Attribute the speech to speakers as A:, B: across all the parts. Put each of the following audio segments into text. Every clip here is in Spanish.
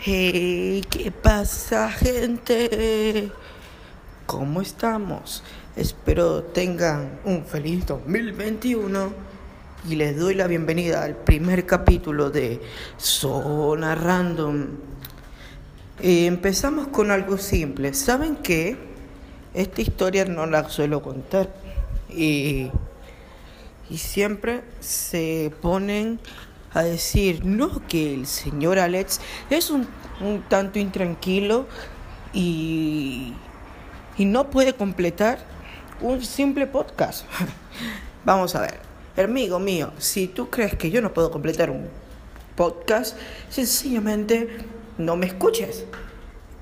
A: Hey, ¿qué pasa gente? ¿Cómo estamos? Espero tengan un feliz 2021 y les doy la bienvenida al primer capítulo de Zona Random. Eh, empezamos con algo simple. ¿Saben qué? Esta historia no la suelo contar y, y siempre se ponen a decir, no, que el señor Alex es un, un tanto intranquilo y, y no puede completar un simple podcast. Vamos a ver, amigo mío, si tú crees que yo no puedo completar un podcast, sencillamente no me escuches.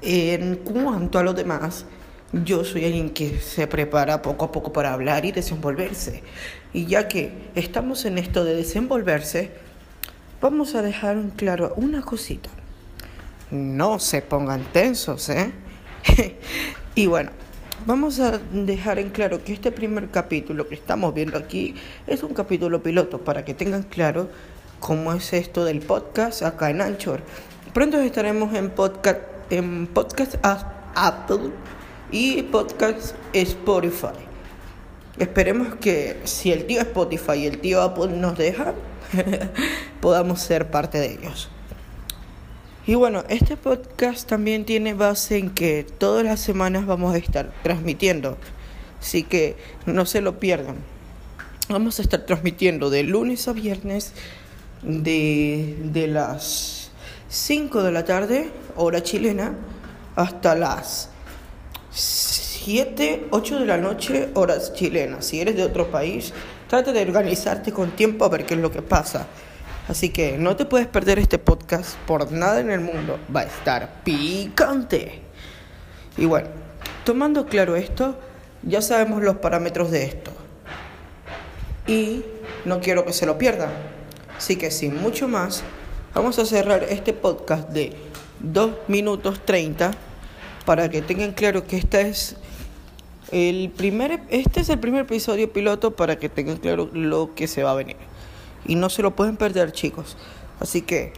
A: En cuanto a lo demás, yo soy alguien que se prepara poco a poco para hablar y desenvolverse. Y ya que estamos en esto de desenvolverse, vamos a dejar un claro una cosita. No se pongan tensos, ¿eh? y bueno, vamos a dejar en claro que este primer capítulo que estamos viendo aquí es un capítulo piloto para que tengan claro cómo es esto del podcast acá en Anchor. Pronto estaremos en podcast en podcast Apple y podcast Spotify. Esperemos que si el tío Spotify y el tío Apple nos dejan, podamos ser parte de ellos. Y bueno, este podcast también tiene base en que todas las semanas vamos a estar transmitiendo. Así que no se lo pierdan. Vamos a estar transmitiendo de lunes a viernes de, de las 5 de la tarde, hora chilena, hasta las 7, 8 de la noche, horas chilenas. Si eres de otro país, trata de organizarte con tiempo a ver qué es lo que pasa. Así que no te puedes perder este podcast por nada en el mundo. Va a estar picante. Y bueno, tomando claro esto, ya sabemos los parámetros de esto. Y no quiero que se lo pierdan. Así que sin mucho más, vamos a cerrar este podcast de 2 minutos 30 para que tengan claro que esta es el primer, este es el primer episodio piloto para que tengan claro lo que se va a venir y no se lo pueden perder, chicos. Así que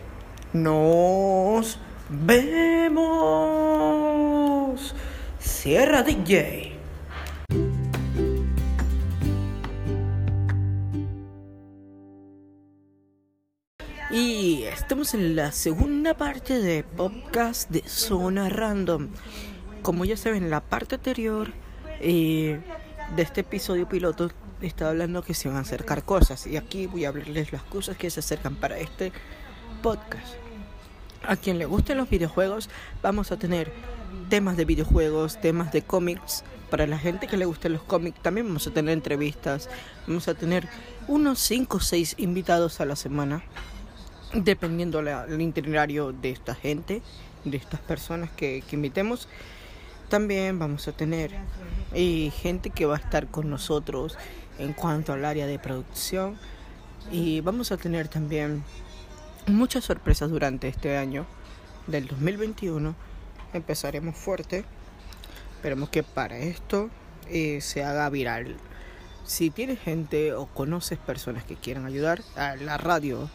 A: nos vemos. Sierra DJ. Y estamos en la segunda parte de podcast de Zona Random. Como ya saben, en la parte anterior eh, de este episodio piloto estaba hablando que se van a acercar cosas y aquí voy a hablarles las cosas que se acercan para este podcast. A quien le gusten los videojuegos, vamos a tener temas de videojuegos, temas de cómics. Para la gente que le gusten los cómics, también vamos a tener entrevistas. Vamos a tener unos 5 o 6 invitados a la semana, dependiendo del itinerario de esta gente, de estas personas que, que invitemos. También vamos a tener y gente que va a estar con nosotros en cuanto al área de producción. Y vamos a tener también muchas sorpresas durante este año del 2021 empezaremos fuerte. Esperemos que para esto eh, se haga viral. Si tienes gente o conoces personas que quieran ayudar a la radio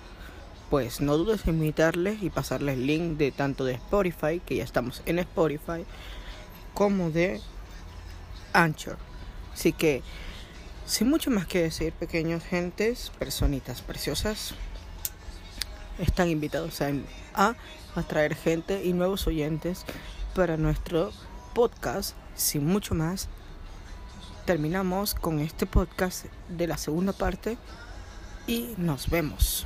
A: pues no dudes en invitarles y pasarles el link de tanto de Spotify que ya estamos en Spotify como de Anchor. Así que, sin mucho más que decir, pequeños gentes, personitas preciosas, están invitados a, a atraer gente y nuevos oyentes para nuestro podcast. Sin mucho más, terminamos con este podcast de la segunda parte y nos vemos.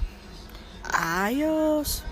A: Adiós.